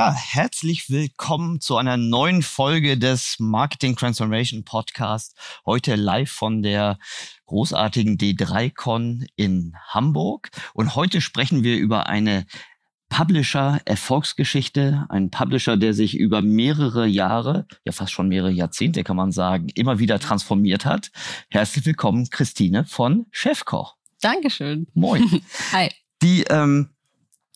Ja, herzlich willkommen zu einer neuen Folge des Marketing Transformation Podcast. Heute live von der großartigen D3Con in Hamburg. Und heute sprechen wir über eine Publisher-Erfolgsgeschichte, ein Publisher, der sich über mehrere Jahre, ja fast schon mehrere Jahrzehnte kann man sagen, immer wieder transformiert hat. Herzlich willkommen, Christine von Chefkoch. Dankeschön. Moin. Hi. Die, ähm,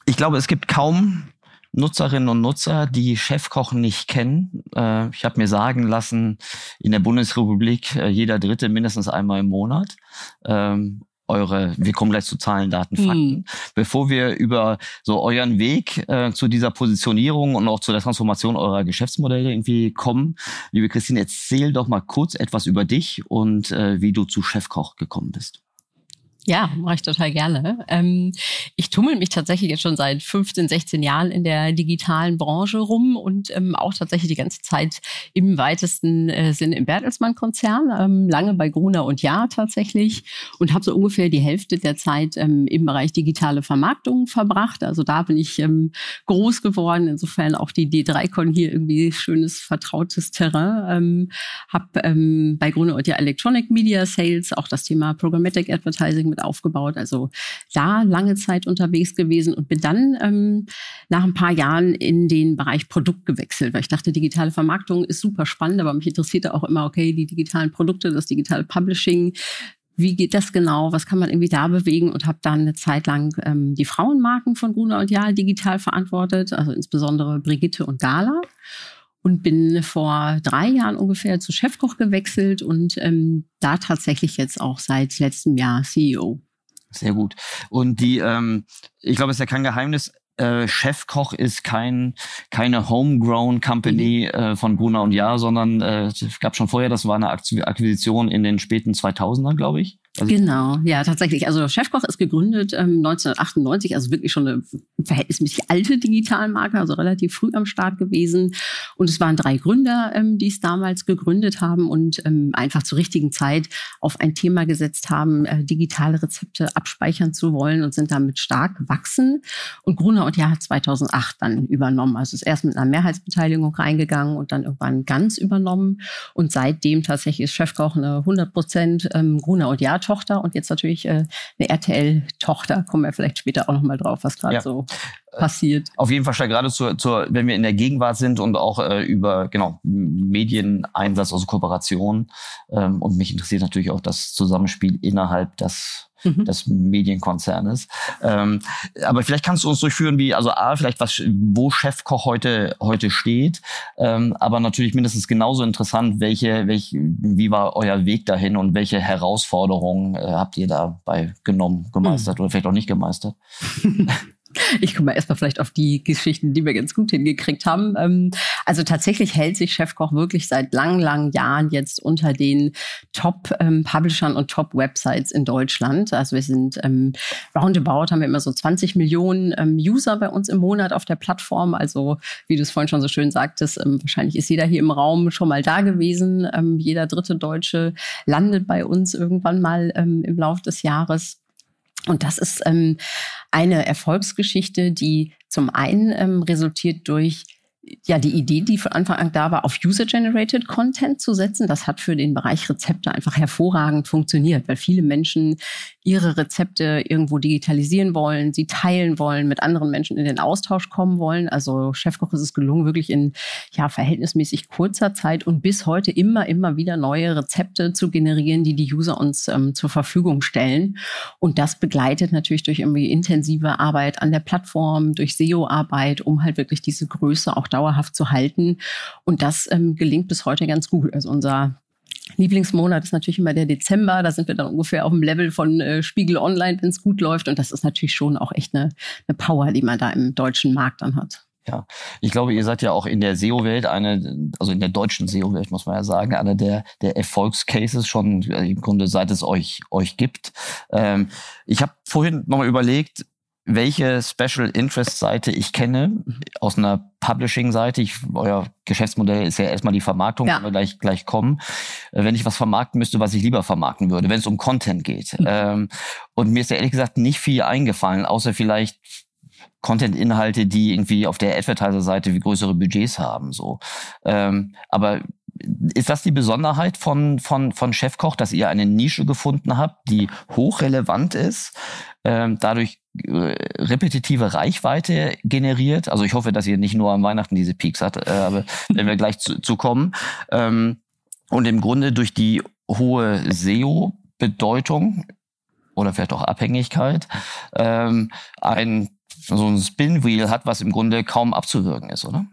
ich glaube, es gibt kaum Nutzerinnen und Nutzer, die Chefkoch nicht kennen. Äh, ich habe mir sagen lassen, in der Bundesrepublik äh, jeder Dritte mindestens einmal im Monat. Ähm, eure, wir kommen gleich zu Zahlen, Daten, hm. Fakten. Mhm. Bevor wir über so euren Weg äh, zu dieser Positionierung und auch zu der Transformation eurer Geschäftsmodelle irgendwie kommen, liebe Christine, erzähl doch mal kurz etwas über dich und äh, wie du zu Chefkoch gekommen bist. Ja, mache ich total gerne. Ähm, ich tummel mich tatsächlich jetzt schon seit 15, 16 Jahren in der digitalen Branche rum und ähm, auch tatsächlich die ganze Zeit im weitesten äh, Sinne im Bertelsmann-Konzern, ähm, lange bei Gruner und Ja tatsächlich und habe so ungefähr die Hälfte der Zeit ähm, im Bereich digitale Vermarktung verbracht. Also da bin ich ähm, groß geworden. Insofern auch die D3Con hier irgendwie schönes, vertrautes Terrain. Ähm, ähm, bei Gruner und Ja Electronic Media Sales auch das Thema Programmatic Advertising mit aufgebaut. Also da lange Zeit unterwegs gewesen und bin dann ähm, nach ein paar Jahren in den Bereich Produkt gewechselt, weil ich dachte, digitale Vermarktung ist super spannend, aber mich interessierte auch immer, okay, die digitalen Produkte, das digitale Publishing, wie geht das genau, was kann man irgendwie da bewegen? Und habe dann eine Zeit lang ähm, die Frauenmarken von Gruner und Jahl digital verantwortet, also insbesondere Brigitte und Gala und bin vor drei Jahren ungefähr zu Chefkoch gewechselt und ähm, da tatsächlich jetzt auch seit letztem Jahr CEO. Sehr gut. Und die, ähm, ich glaube, es ist ja kein Geheimnis, äh, Chefkoch ist kein keine homegrown Company äh, von Gruner und Jahr, sondern äh, es gab schon vorher, das war eine Akquisition in den späten 2000ern, glaube ich. Genau, ja, tatsächlich. Also Chefkoch ist gegründet ähm, 1998, also wirklich schon eine verhältnismäßig alte Digitalmarke, also relativ früh am Start gewesen. Und es waren drei Gründer, ähm, die es damals gegründet haben und ähm, einfach zur richtigen Zeit auf ein Thema gesetzt haben, äh, digitale Rezepte abspeichern zu wollen und sind damit stark gewachsen. Und Gruner und Jahr hat 2008 dann übernommen. Also ist erst mit einer Mehrheitsbeteiligung reingegangen und dann irgendwann ganz übernommen. Und seitdem tatsächlich ist Chefkoch eine 100 Prozent ähm, Gruner und Jahr tochter und jetzt natürlich äh, eine RTL-Tochter. Kommen wir vielleicht später auch nochmal drauf, was gerade ja. so passiert. Auf jeden Fall gerade zur, zur, wenn wir in der Gegenwart sind und auch äh, über genau Medieneinsatz, also Kooperation. Ähm, und mich interessiert natürlich auch das Zusammenspiel innerhalb des mhm. des Medienkonzernes. Ähm, aber vielleicht kannst du uns durchführen, wie, also A, vielleicht was, wo Chefkoch heute, heute steht, ähm, aber natürlich mindestens genauso interessant, welche, welche, wie war euer Weg dahin und welche Herausforderungen äh, habt ihr dabei genommen, gemeistert mhm. oder vielleicht auch nicht gemeistert? Ich komme mal erstmal vielleicht auf die Geschichten, die wir ganz gut hingekriegt haben. Ähm, also tatsächlich hält sich Chefkoch wirklich seit langen, langen Jahren jetzt unter den Top-Publishern ähm, und Top-Websites in Deutschland. Also wir sind ähm, roundabout, haben wir immer so 20 Millionen User bei uns im Monat auf der Plattform. Also wie du es vorhin schon so schön sagtest, wahrscheinlich ist jeder hier im Raum schon mal da gewesen. Jeder dritte Deutsche landet bei uns irgendwann mal im Laufe des Jahres. Und das ist ähm, eine Erfolgsgeschichte, die zum einen ähm, resultiert durch ja, die Idee, die von Anfang an da war, auf User-Generated Content zu setzen, das hat für den Bereich Rezepte einfach hervorragend funktioniert, weil viele Menschen ihre Rezepte irgendwo digitalisieren wollen, sie teilen wollen, mit anderen Menschen in den Austausch kommen wollen. Also Chefkoch ist es gelungen, wirklich in ja, verhältnismäßig kurzer Zeit und bis heute immer, immer wieder neue Rezepte zu generieren, die die User uns ähm, zur Verfügung stellen. Und das begleitet natürlich durch irgendwie intensive Arbeit an der Plattform, durch SEO-Arbeit, um halt wirklich diese Größe auch dauerhaft zu halten. Und das ähm, gelingt bis heute ganz gut. Also unser Lieblingsmonat ist natürlich immer der Dezember. Da sind wir dann ungefähr auf dem Level von äh, Spiegel Online, wenn es gut läuft. Und das ist natürlich schon auch echt eine, eine Power, die man da im deutschen Markt dann hat. Ja, ich glaube, ihr seid ja auch in der SEO-Welt eine, also in der deutschen SEO-Welt muss man ja sagen, einer der, der Erfolgscases schon äh, im Grunde seit es euch euch gibt. Ähm, ich habe vorhin nochmal überlegt, welche Special Interest Seite ich kenne aus einer Publishing Seite. Ich, euer Geschäftsmodell ist ja erstmal die Vermarktung, ja. wir gleich gleich kommen. Äh, wenn ich was vermarkten müsste, was ich lieber vermarkten würde, wenn es um Content geht. Mhm. Ähm, und mir ist ja ehrlich gesagt nicht viel eingefallen, außer vielleicht Content-Inhalte, die irgendwie auf der Advertiser-Seite wie größere Budgets haben. So, ähm, aber ist das die Besonderheit von von von Chefkoch, dass ihr eine Nische gefunden habt, die hochrelevant ist, ähm, dadurch repetitive Reichweite generiert? Also ich hoffe, dass ihr nicht nur am Weihnachten diese Peaks habt, äh, aber wenn wir gleich zu, zu kommen. Ähm, und im Grunde durch die hohe SEO-Bedeutung oder vielleicht auch Abhängigkeit ähm, ein so ein Spinwheel hat, was im Grunde kaum abzuwürgen ist, oder?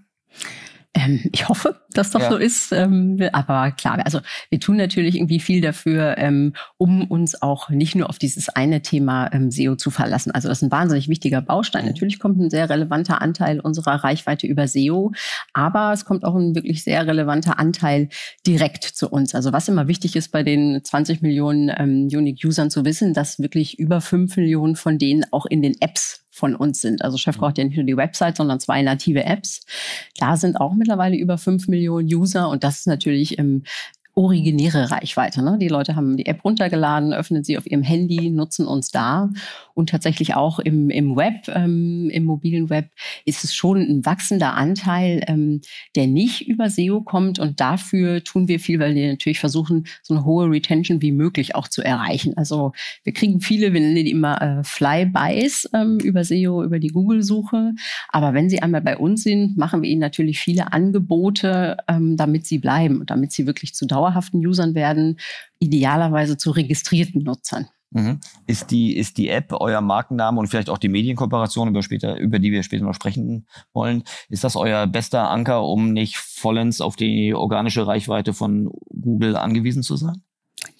Ähm, ich hoffe, das ja. so ist. Ähm, aber klar, also wir tun natürlich irgendwie viel dafür, ähm, um uns auch nicht nur auf dieses eine Thema ähm, SEO zu verlassen. Also das ist ein wahnsinnig wichtiger Baustein. Mhm. Natürlich kommt ein sehr relevanter Anteil unserer Reichweite über SEO, aber es kommt auch ein wirklich sehr relevanter Anteil direkt zu uns. Also was immer wichtig ist bei den 20 Millionen ähm, Unique-Usern zu wissen, dass wirklich über 5 Millionen von denen auch in den Apps von uns sind. Also Chefkoch hat ja nicht nur die Website, sondern zwei native Apps. Da sind auch mittlerweile über fünf Millionen User und das ist natürlich im originäre Reichweite. Ne? Die Leute haben die App runtergeladen, öffnen sie auf ihrem Handy, nutzen uns da. Und tatsächlich auch im, im Web, ähm, im mobilen Web, ist es schon ein wachsender Anteil, ähm, der nicht über SEO kommt. Und dafür tun wir viel, weil wir natürlich versuchen, so eine hohe Retention wie möglich auch zu erreichen. Also wir kriegen viele, wir nennen die immer äh, Flybys ähm, über SEO, über die Google-Suche. Aber wenn sie einmal bei uns sind, machen wir ihnen natürlich viele Angebote, ähm, damit sie bleiben und damit sie wirklich zu dauerhaften Usern werden, idealerweise zu registrierten Nutzern. Mhm. Ist die, ist die App euer Markenname und vielleicht auch die Medienkooperation, über, später, über die wir später noch sprechen wollen, ist das euer bester Anker, um nicht vollends auf die organische Reichweite von Google angewiesen zu sein?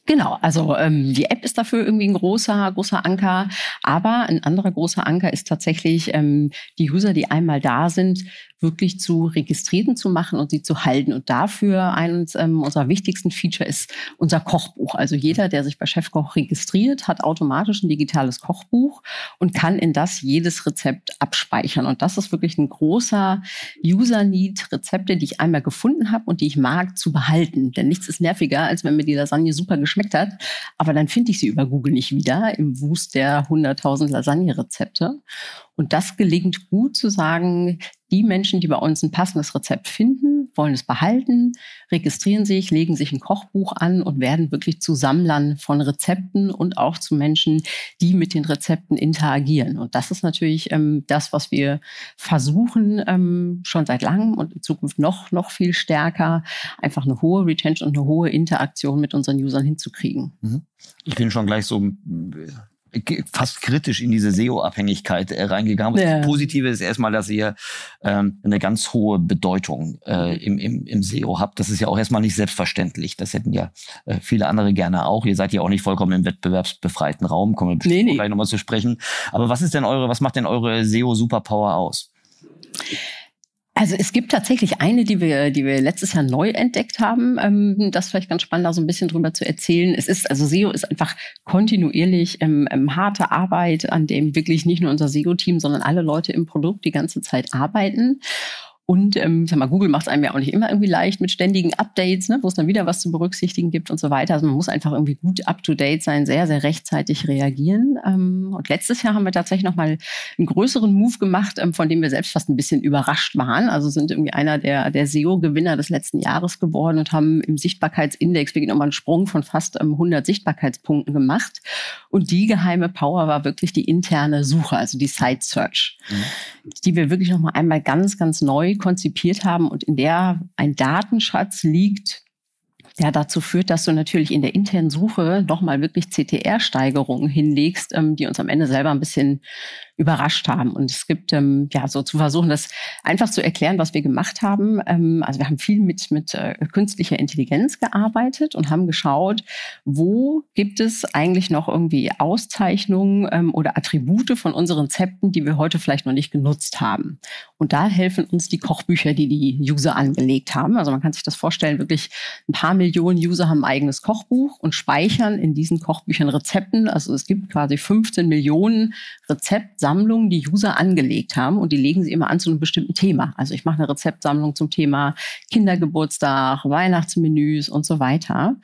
Genau, also ähm, die App ist dafür irgendwie ein großer, großer Anker. Aber ein anderer großer Anker ist tatsächlich ähm, die User, die einmal da sind, wirklich zu Registrierten zu machen und sie zu halten. Und dafür eines ähm, unserer wichtigsten Feature ist unser Kochbuch. Also jeder, der sich bei Chefkoch registriert, hat automatisch ein digitales Kochbuch und kann in das jedes Rezept abspeichern. Und das ist wirklich ein großer User-Need, Rezepte, die ich einmal gefunden habe und die ich mag, zu behalten. Denn nichts ist nerviger, als wenn mir die Lasagne super geschmeckt hat, aber dann finde ich sie über Google nicht wieder im Wust der 100.000 Lasagne-Rezepte. Und das gelingt gut zu sagen, die Menschen, die bei uns ein passendes Rezept finden, wollen es behalten, registrieren sich, legen sich ein Kochbuch an und werden wirklich zu Sammlern von Rezepten und auch zu Menschen, die mit den Rezepten interagieren. Und das ist natürlich ähm, das, was wir versuchen, ähm, schon seit langem und in Zukunft noch, noch viel stärker, einfach eine hohe Retention und eine hohe Interaktion mit unseren Usern hinzukriegen. Mhm. Ich bin schon gleich so fast kritisch in diese SEO-Abhängigkeit äh, reingegangen. Ja. Das Positive ist erstmal, dass ihr ähm, eine ganz hohe Bedeutung äh, im, im, im SEO habt. Das ist ja auch erstmal nicht selbstverständlich. Das hätten ja äh, viele andere gerne auch. Ihr seid ja auch nicht vollkommen im wettbewerbsbefreiten Raum, kommen wir bestimmt nee, nee. gleich nochmal zu sprechen. Aber was ist denn eure, was macht denn eure SEO-Superpower aus? Also es gibt tatsächlich eine, die wir, die wir letztes Jahr neu entdeckt haben. Ähm, das vielleicht ganz spannend, da so ein bisschen drüber zu erzählen. Es ist, also SEO ist einfach kontinuierlich ähm, ähm, harte Arbeit, an dem wirklich nicht nur unser SEO-Team, sondern alle Leute im Produkt die ganze Zeit arbeiten. Und ähm, sag mal, Google macht es einem ja auch nicht immer irgendwie leicht mit ständigen Updates, ne, wo es dann wieder was zu berücksichtigen gibt und so weiter. Also man muss einfach irgendwie gut up-to-date sein, sehr, sehr rechtzeitig reagieren. Ähm, und letztes Jahr haben wir tatsächlich nochmal einen größeren Move gemacht, ähm, von dem wir selbst fast ein bisschen überrascht waren. Also sind irgendwie einer der, der SEO-Gewinner des letzten Jahres geworden und haben im Sichtbarkeitsindex wirklich nochmal einen Sprung von fast ähm, 100 Sichtbarkeitspunkten gemacht. Und die geheime Power war wirklich die interne Suche, also die Site Search, mhm. die wir wirklich nochmal einmal ganz, ganz neu konzipiert haben und in der ein Datenschatz liegt, der dazu führt, dass du natürlich in der internen Suche nochmal wirklich CTR-Steigerungen hinlegst, ähm, die uns am Ende selber ein bisschen überrascht haben. Und es gibt ähm, ja so zu versuchen, das einfach zu erklären, was wir gemacht haben. Ähm, also wir haben viel mit mit äh, künstlicher Intelligenz gearbeitet und haben geschaut, wo gibt es eigentlich noch irgendwie Auszeichnungen ähm, oder Attribute von unseren Rezepten, die wir heute vielleicht noch nicht genutzt haben. Und da helfen uns die Kochbücher, die die User angelegt haben. Also man kann sich das vorstellen, wirklich ein paar Millionen User haben ein eigenes Kochbuch und speichern in diesen Kochbüchern Rezepten. Also es gibt quasi 15 Millionen Rezeptsammlungen, die User angelegt haben und die legen sie immer an zu einem bestimmten Thema. Also ich mache eine Rezeptsammlung zum Thema Kindergeburtstag, Weihnachtsmenüs und so weiter.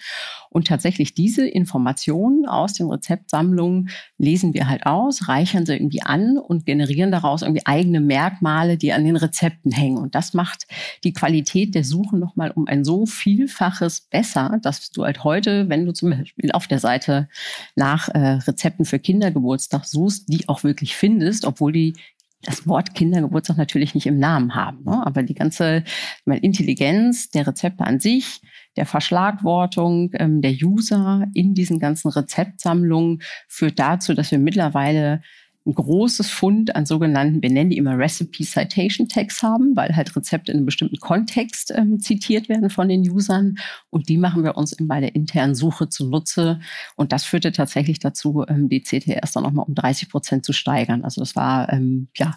Und tatsächlich diese Informationen aus den Rezeptsammlungen lesen wir halt aus, reichern sie irgendwie an und generieren daraus irgendwie eigene Merkmale, die an den Rezepten hängen. Und das macht die Qualität der Suche nochmal um ein so Vielfaches besser, dass du halt heute, wenn du zum Beispiel auf der Seite nach äh, Rezepten für Kindergeburtstag suchst, die auch wirklich findest, obwohl die das Wort Kindergeburtstag natürlich nicht im Namen haben. Ne? Aber die ganze mal, Intelligenz der Rezepte an sich, der Verschlagwortung ähm, der User in diesen ganzen Rezeptsammlungen führt dazu, dass wir mittlerweile ein großes Fund an sogenannten, wir nennen die immer Recipe Citation Tags haben, weil halt Rezepte in einem bestimmten Kontext ähm, zitiert werden von den Usern. Und die machen wir uns bei der internen Suche zunutze. Und das führte tatsächlich dazu, ähm, die CTRs dann nochmal um 30 Prozent zu steigern. Also das war ähm, ja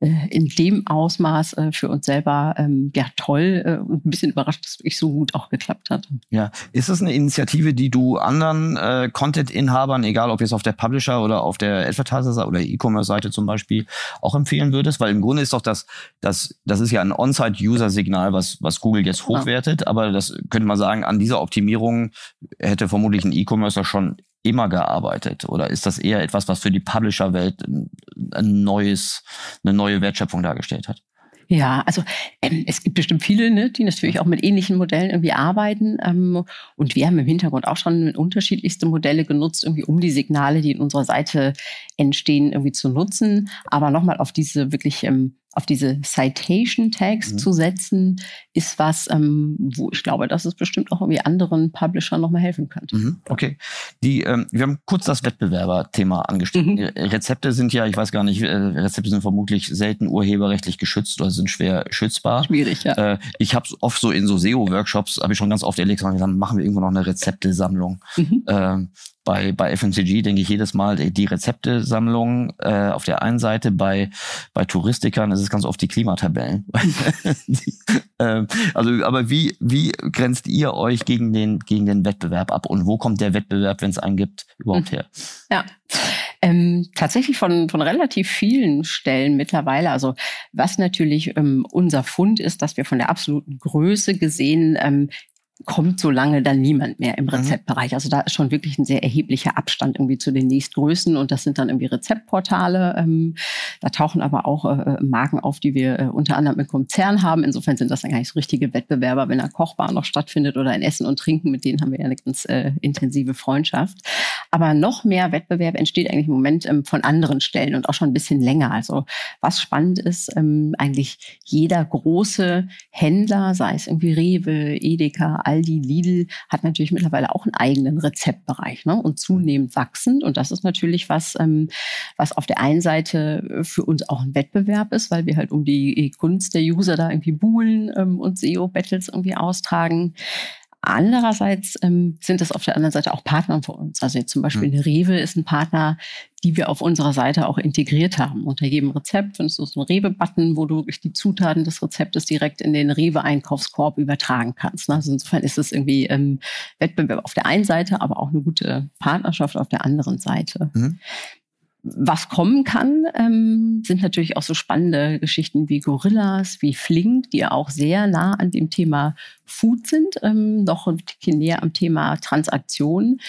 äh, in dem Ausmaß äh, für uns selber ähm, ja toll äh, und ein bisschen überrascht, dass es so gut auch geklappt hat. Ja, ist es eine Initiative, die du anderen äh, Content-Inhabern, egal ob jetzt auf der Publisher oder auf der Advertiser oder E-Commerce-Seite zum Beispiel auch empfehlen würdest? Weil im Grunde ist doch das, das, das ist ja ein On-Site-User-Signal, was, was Google jetzt hochwertet. Aber das könnte man sagen, an dieser Optimierung hätte vermutlich ein E-Commercer schon immer gearbeitet? Oder ist das eher etwas, was für die Publisher-Welt ein neues, eine neue Wertschöpfung dargestellt hat? Ja, also ähm, es gibt bestimmt viele, ne, die natürlich auch mit ähnlichen Modellen irgendwie arbeiten. Ähm, und wir haben im Hintergrund auch schon unterschiedlichste Modelle genutzt, irgendwie um die Signale, die in unserer Seite entstehen, irgendwie zu nutzen. Aber nochmal auf diese wirklich ähm, auf diese Citation Tags mhm. zu setzen, ist was, ähm, wo ich glaube, dass es bestimmt auch irgendwie anderen Publishern nochmal helfen könnte. Mhm. Okay. Die, ähm, wir haben kurz das Wettbewerberthema angestellt. Mhm. Rezepte sind ja, ich weiß gar nicht, äh, Rezepte sind vermutlich selten urheberrechtlich geschützt oder sind schwer schützbar. Schwierig, ja. Äh, ich habe oft so in so SEO-Workshops, habe ich schon ganz oft erlebt, gesagt, machen wir irgendwo noch eine Rezeptesammlung. Mhm. Ähm, bei, bei FMCG denke ich jedes Mal die Rezeptesammlung äh, auf der einen Seite, bei, bei Touristikern ist es ganz oft die Klimatabellen. äh, also, aber wie, wie grenzt ihr euch gegen den, gegen den Wettbewerb ab und wo kommt der Wettbewerb, wenn es einen gibt, überhaupt her? Ja. Ähm, tatsächlich von, von relativ vielen Stellen mittlerweile. Also was natürlich ähm, unser Fund ist, dass wir von der absoluten Größe gesehen ähm, kommt so lange dann niemand mehr im mhm. Rezeptbereich. Also da ist schon wirklich ein sehr erheblicher Abstand irgendwie zu den nächstgrößten und das sind dann irgendwie Rezeptportale. Ähm, da tauchen aber auch äh, äh, Marken auf, die wir äh, unter anderem im Konzern haben. Insofern sind das dann gar nicht so richtige Wettbewerber, wenn ein Kochbar noch stattfindet oder ein Essen und Trinken, mit denen haben wir ja eine ganz äh, intensive Freundschaft. Aber noch mehr Wettbewerb entsteht eigentlich im Moment ähm, von anderen Stellen und auch schon ein bisschen länger. Also was spannend ist, ähm, eigentlich jeder große Händler, sei es irgendwie Rewe, Edeka, Aldi, Lidl hat natürlich mittlerweile auch einen eigenen Rezeptbereich ne? und zunehmend wachsend. Und das ist natürlich was, ähm, was auf der einen Seite für uns auch ein Wettbewerb ist, weil wir halt um die Kunst der User da irgendwie buhlen ähm, und SEO-Battles irgendwie austragen. Andererseits ähm, sind es auf der anderen Seite auch Partner für uns. Also jetzt zum Beispiel eine Rewe ist ein Partner, die wir auf unserer Seite auch integriert haben. Unter jedem Rezept findest du so einen Rewe-Button, wo du wirklich die Zutaten des Rezeptes direkt in den Rewe-Einkaufskorb übertragen kannst. Also insofern ist es irgendwie ähm, Wettbewerb auf der einen Seite, aber auch eine gute Partnerschaft auf der anderen Seite. Mhm was kommen kann, ähm, sind natürlich auch so spannende Geschichten wie Gorillas, wie Flink, die auch sehr nah an dem Thema Food sind, ähm, noch ein bisschen näher am Thema Transaktion.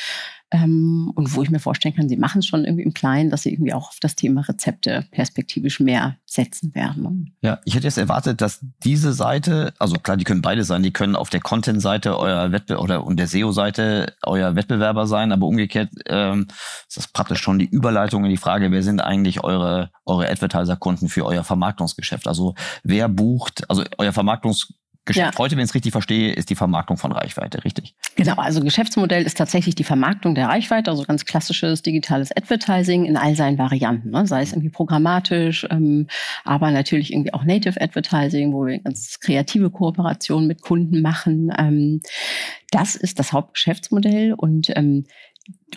Ähm, und wo ich mir vorstellen kann, sie machen es schon irgendwie im Kleinen, dass sie irgendwie auch auf das Thema Rezepte perspektivisch mehr setzen werden. Ja, ich hätte jetzt erwartet, dass diese Seite, also klar, die können beide sein, die können auf der Content-Seite euer Wettbewerber oder und der SEO-Seite euer Wettbewerber sein, aber umgekehrt ähm, ist das praktisch schon die Überleitung in die Frage, wer sind eigentlich eure, eure Advertiser-Kunden für euer Vermarktungsgeschäft? Also wer bucht, also euer Vermarktungsgeschäft Geschäft ja. heute, wenn ich es richtig verstehe, ist die Vermarktung von Reichweite, richtig? Genau, also Geschäftsmodell ist tatsächlich die Vermarktung der Reichweite, also ganz klassisches digitales Advertising in all seinen Varianten, ne? sei es irgendwie programmatisch, ähm, aber natürlich irgendwie auch Native Advertising, wo wir ganz kreative Kooperationen mit Kunden machen. Ähm, das ist das Hauptgeschäftsmodell und ähm,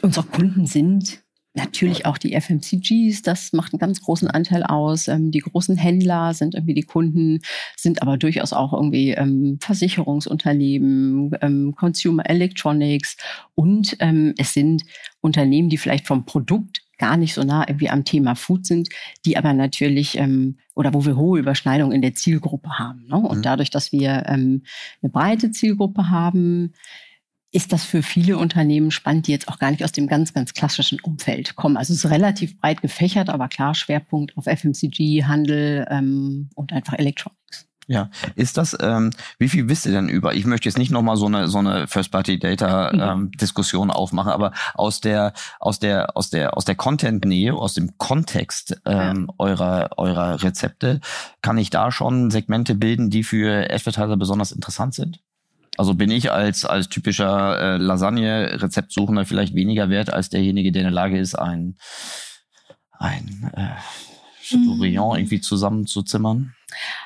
unsere Kunden sind Natürlich auch die FMCGs, das macht einen ganz großen Anteil aus. Ähm, die großen Händler sind irgendwie die Kunden, sind aber durchaus auch irgendwie ähm, Versicherungsunternehmen, ähm, Consumer Electronics und es sind Unternehmen, die vielleicht vom Produkt gar nicht so nah irgendwie am Thema Food sind, die aber natürlich ähm, oder wo wir hohe Überschneidungen in der Zielgruppe haben. Ne? Und mhm. dadurch, dass wir ähm, eine breite Zielgruppe haben, ist das für viele Unternehmen spannend, die jetzt auch gar nicht aus dem ganz, ganz klassischen Umfeld kommen. Also es ist relativ breit gefächert, aber klar Schwerpunkt auf FMCG, Handel ähm, und einfach Electronics. Ja, ist das, ähm, wie viel wisst ihr denn über? Ich möchte jetzt nicht nochmal so eine, so eine First-Party-Data-Diskussion mhm. ähm, aufmachen, aber aus der, aus der, aus der, aus der Content-Nähe, aus dem Kontext ähm, ja. eurer, eurer Rezepte, kann ich da schon Segmente bilden, die für Advertiser besonders interessant sind? Also bin ich als, als typischer äh, Lasagne-Rezeptsuchender vielleicht weniger wert als derjenige, der in der Lage ist, ein, ein äh, Chateaubriand mhm. irgendwie zusammenzuzimmern?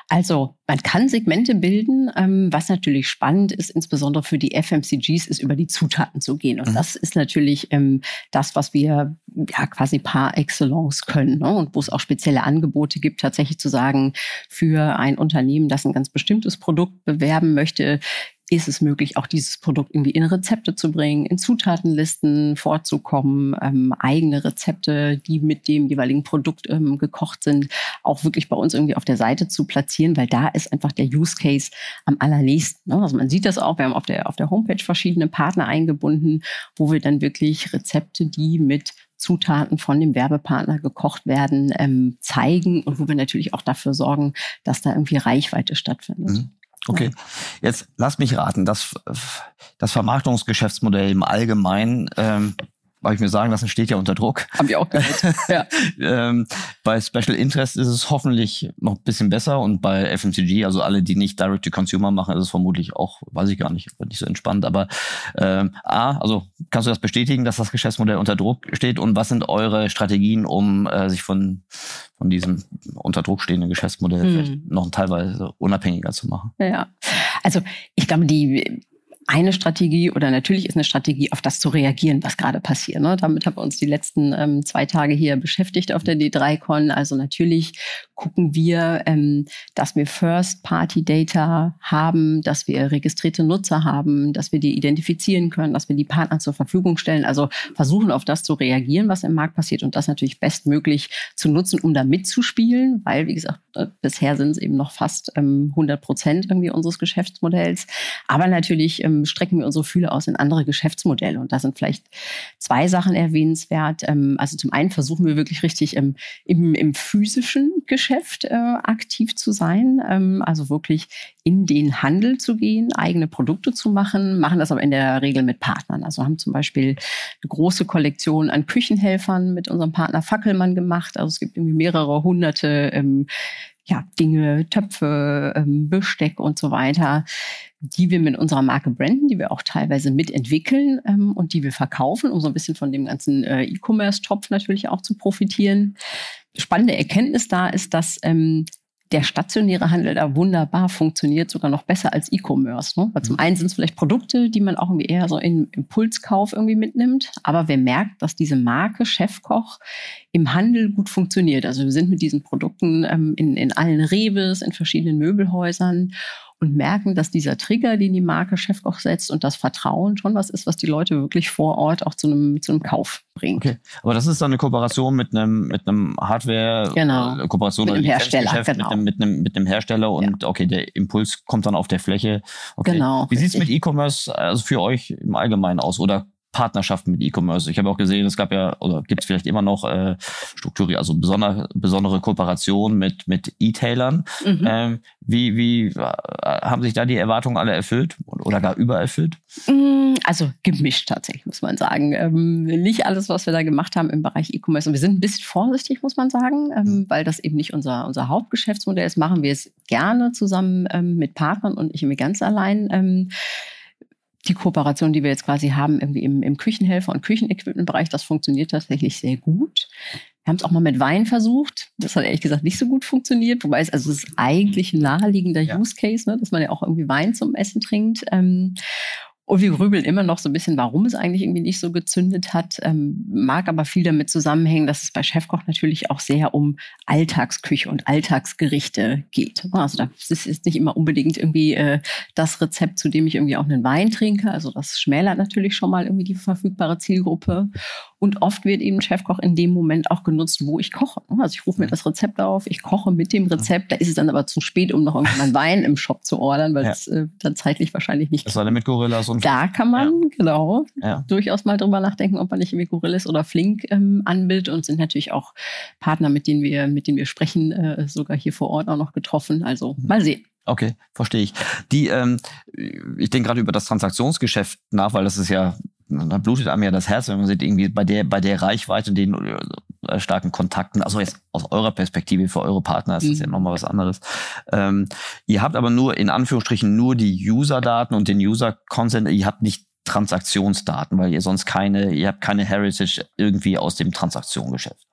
Also man kann Segmente bilden. Ähm, was natürlich spannend ist, insbesondere für die FMCGs, ist über die Zutaten zu gehen. Und mhm. das ist natürlich ähm, das, was wir ja quasi par excellence können. Ne? Und wo es auch spezielle Angebote gibt, tatsächlich zu sagen, für ein Unternehmen, das ein ganz bestimmtes Produkt bewerben möchte, ist es möglich, auch dieses Produkt irgendwie in Rezepte zu bringen, in Zutatenlisten vorzukommen, ähm, eigene Rezepte, die mit dem jeweiligen Produkt ähm, gekocht sind, auch wirklich bei uns irgendwie auf der Seite zu platzieren, weil da ist einfach der Use Case am allernächsten. Ne? Also man sieht das auch, wir haben auf der, auf der Homepage verschiedene Partner eingebunden, wo wir dann wirklich Rezepte, die mit Zutaten von dem Werbepartner gekocht werden, ähm, zeigen und wo wir natürlich auch dafür sorgen, dass da irgendwie Reichweite stattfindet. Mhm. Okay, jetzt lass mich raten, das, das Vermarktungsgeschäftsmodell im Allgemeinen ähm, habe ich mir sagen lassen, steht ja unter Druck. Haben wir auch gehört. ja. ähm, bei Special Interest ist es hoffentlich noch ein bisschen besser und bei FMCG, also alle, die nicht Direct to Consumer machen, ist es vermutlich auch, weiß ich gar nicht, nicht so entspannt. Aber ähm, A, also kannst du das bestätigen, dass das Geschäftsmodell unter Druck steht und was sind eure Strategien, um äh, sich von, von diesem unter Druck stehenden Geschäftsmodell hm. vielleicht noch teilweise unabhängiger zu machen? Ja, also ich glaube, die eine Strategie oder natürlich ist eine Strategie, auf das zu reagieren, was gerade passiert. Ne? Damit haben wir uns die letzten ähm, zwei Tage hier beschäftigt auf der D3Con. Also natürlich gucken wir, ähm, dass wir First-Party-Data haben, dass wir registrierte Nutzer haben, dass wir die identifizieren können, dass wir die Partner zur Verfügung stellen. Also versuchen auf das zu reagieren, was im Markt passiert und das natürlich bestmöglich zu nutzen, um da mitzuspielen, weil, wie gesagt, äh, bisher sind es eben noch fast ähm, 100 Prozent irgendwie unseres Geschäftsmodells. Aber natürlich ähm, strecken wir unsere Fühler aus in andere Geschäftsmodelle. Und da sind vielleicht zwei Sachen erwähnenswert. Ähm, also zum einen versuchen wir wirklich richtig im, im, im physischen Geschäft äh, aktiv zu sein. Ähm, also wirklich in den Handel zu gehen, eigene Produkte zu machen, machen das aber in der Regel mit Partnern. Also haben zum Beispiel eine große Kollektion an Küchenhelfern mit unserem Partner Fackelmann gemacht. Also es gibt irgendwie mehrere hunderte ähm, ja, Dinge, Töpfe, ähm, Besteck und so weiter, die wir mit unserer Marke branden, die wir auch teilweise mitentwickeln ähm, und die wir verkaufen, um so ein bisschen von dem ganzen äh, E-Commerce-Topf natürlich auch zu profitieren. Spannende Erkenntnis da ist, dass ähm, der stationäre Handel da wunderbar funktioniert, sogar noch besser als E-Commerce. Ne? Weil zum mhm. einen sind es vielleicht Produkte, die man auch irgendwie eher so in Impulskauf irgendwie mitnimmt. Aber wer merkt, dass diese Marke Chefkoch im Handel gut funktioniert. Also wir sind mit diesen Produkten ähm, in, in allen Rebes, in verschiedenen Möbelhäusern und merken, dass dieser Trigger, den die Marke Chefkoch setzt und das Vertrauen schon was ist, was die Leute wirklich vor Ort auch zu einem, zu einem Kauf bringt. Okay, aber das ist dann eine Kooperation mit einem, mit einem Hardware, genau. Äh, Kooperation mit einem Hersteller, genau. mit, einem, mit, einem, mit einem Hersteller und ja. okay, der Impuls kommt dann auf der Fläche. Okay. Genau. Wie sieht es mit E-Commerce also für euch im Allgemeinen aus? Oder Partnerschaften mit E-Commerce. Ich habe auch gesehen, es gab ja oder gibt es vielleicht immer noch äh, Strukturi, also besondere, besondere Kooperationen mit mit E-Tailern. Mhm. Ähm, wie wie äh, haben sich da die Erwartungen alle erfüllt oder gar übererfüllt? Mm, also gemischt tatsächlich muss man sagen. Ähm, nicht alles, was wir da gemacht haben im Bereich E-Commerce. Und wir sind ein bisschen vorsichtig, muss man sagen, ähm, mhm. weil das eben nicht unser unser Hauptgeschäftsmodell ist. Machen wir es gerne zusammen ähm, mit Partnern und nicht immer ganz allein. Die Kooperation, die wir jetzt quasi haben, irgendwie im, im Küchenhelfer- und Küchenequipmentbereich, das funktioniert tatsächlich sehr gut. Wir haben es auch mal mit Wein versucht. Das hat ehrlich gesagt nicht so gut funktioniert, wobei es also es ist eigentlich ein naheliegender ja. Use Case, ne, dass man ja auch irgendwie Wein zum Essen trinkt. Ähm, und wir grübeln immer noch so ein bisschen, warum es eigentlich irgendwie nicht so gezündet hat. Ähm, mag aber viel damit zusammenhängen, dass es bei Chefkoch natürlich auch sehr um Alltagsküche und Alltagsgerichte geht. Also das ist nicht immer unbedingt irgendwie äh, das Rezept, zu dem ich irgendwie auch einen Wein trinke. Also das schmälert natürlich schon mal irgendwie die verfügbare Zielgruppe. Und oft wird eben Chefkoch in dem Moment auch genutzt, wo ich koche. Also ich rufe mir das Rezept auf, ich koche mit dem Rezept. Da ist es dann aber zu spät, um noch irgendwann Wein im Shop zu ordern, weil ja. es äh, dann zeitlich wahrscheinlich nicht. Das war mit Gorillas und Da kann man, ja. genau, ja. durchaus mal drüber nachdenken, ob man nicht irgendwie Gorillas oder Flink ähm, anbildet und sind natürlich auch Partner, mit denen wir, mit denen wir sprechen, äh, sogar hier vor Ort auch noch getroffen. Also mhm. mal sehen. Okay, verstehe ich. Die, ähm, ich denke gerade über das Transaktionsgeschäft nach, weil das ist ja da blutet einem ja das Herz, wenn man sieht, irgendwie bei der, bei der Reichweite, den äh, starken Kontakten, also jetzt aus eurer Perspektive für eure Partner ist das mhm. ja nochmal was anderes. Ähm, ihr habt aber nur, in Anführungsstrichen, nur die User-Daten und den User-Consent, ihr habt nicht Transaktionsdaten, weil ihr sonst keine, ihr habt keine Heritage irgendwie aus dem Transaktionsgeschäft.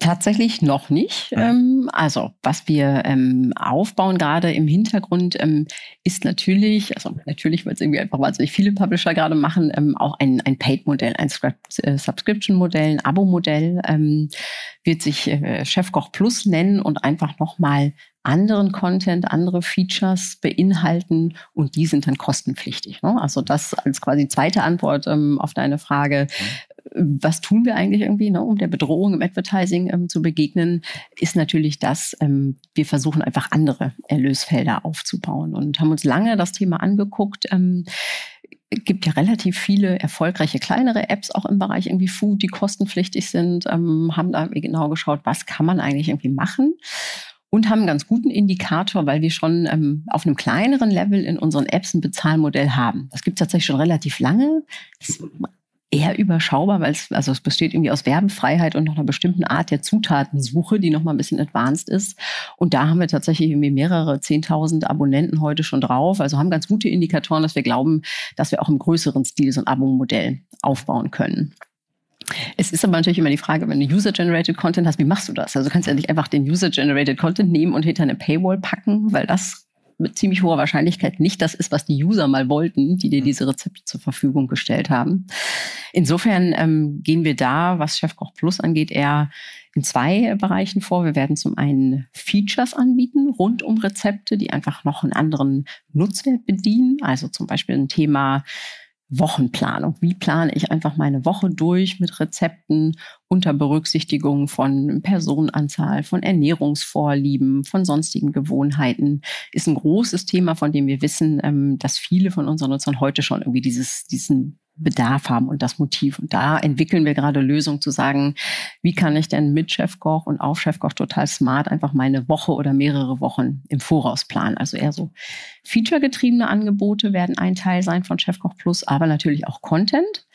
Tatsächlich noch nicht. Ja. Ähm, also was wir ähm, aufbauen gerade im Hintergrund ähm, ist natürlich, also natürlich, weil es irgendwie einfach wahnsinnig viele Publisher gerade machen, auch ein, ein Paid-Modell, ein äh, Subscription-Modell, ein Abo-Modell, wird sich äh, Chefkoch Plus nennen und einfach nochmal anderen Content, andere Features beinhalten und die sind dann kostenpflichtig. Ne? Also das als quasi zweite Antwort ähm, auf deine Frage. Was tun wir eigentlich irgendwie, ne, um der Bedrohung im Advertising ähm, zu begegnen, ist natürlich das, ähm, wir versuchen einfach andere Erlösfelder aufzubauen und haben uns lange das Thema angeguckt. Ähm, gibt ja relativ viele erfolgreiche kleinere Apps auch im Bereich irgendwie Food, die kostenpflichtig sind, ähm, haben da genau geschaut, was kann man eigentlich irgendwie machen und haben einen ganz guten Indikator, weil wir schon ähm, auf einem kleineren Level in unseren Apps ein Bezahlmodell haben. Das gibt es tatsächlich schon relativ lange. Das eher überschaubar, weil es, also es besteht irgendwie aus Werbefreiheit und noch einer bestimmten Art der Zutatensuche, die noch mal ein bisschen advanced ist. Und da haben wir tatsächlich irgendwie mehrere zehntausend Abonnenten heute schon drauf. Also haben ganz gute Indikatoren, dass wir glauben, dass wir auch im größeren Stil so ein Abo-Modell aufbauen können. Es ist aber natürlich immer die Frage, wenn du User-Generated Content hast, wie machst du das? Also du kannst ja nicht einfach den User-Generated Content nehmen und hinter eine Paywall packen, weil das mit ziemlich hoher Wahrscheinlichkeit nicht das ist, was die User mal wollten, die dir mhm. diese Rezepte zur Verfügung gestellt haben. Insofern ähm, gehen wir da, was Chefkoch Plus angeht, eher in zwei Bereichen vor. Wir werden zum einen Features anbieten rund um Rezepte, die einfach noch einen anderen Nutzwert bedienen. Also zum Beispiel ein Thema Wochenplanung. Wie plane ich einfach meine Woche durch mit Rezepten unter Berücksichtigung von Personenanzahl, von Ernährungsvorlieben, von sonstigen Gewohnheiten? Ist ein großes Thema, von dem wir wissen, ähm, dass viele von unseren Nutzern heute schon irgendwie dieses, diesen Bedarf haben und das Motiv. Und da entwickeln wir gerade Lösungen zu sagen, wie kann ich denn mit Chefkoch und auf Chefkoch total smart einfach meine Woche oder mehrere Wochen im Voraus planen. Also eher so featuregetriebene Angebote werden ein Teil sein von Chefkoch Plus, aber natürlich auch Content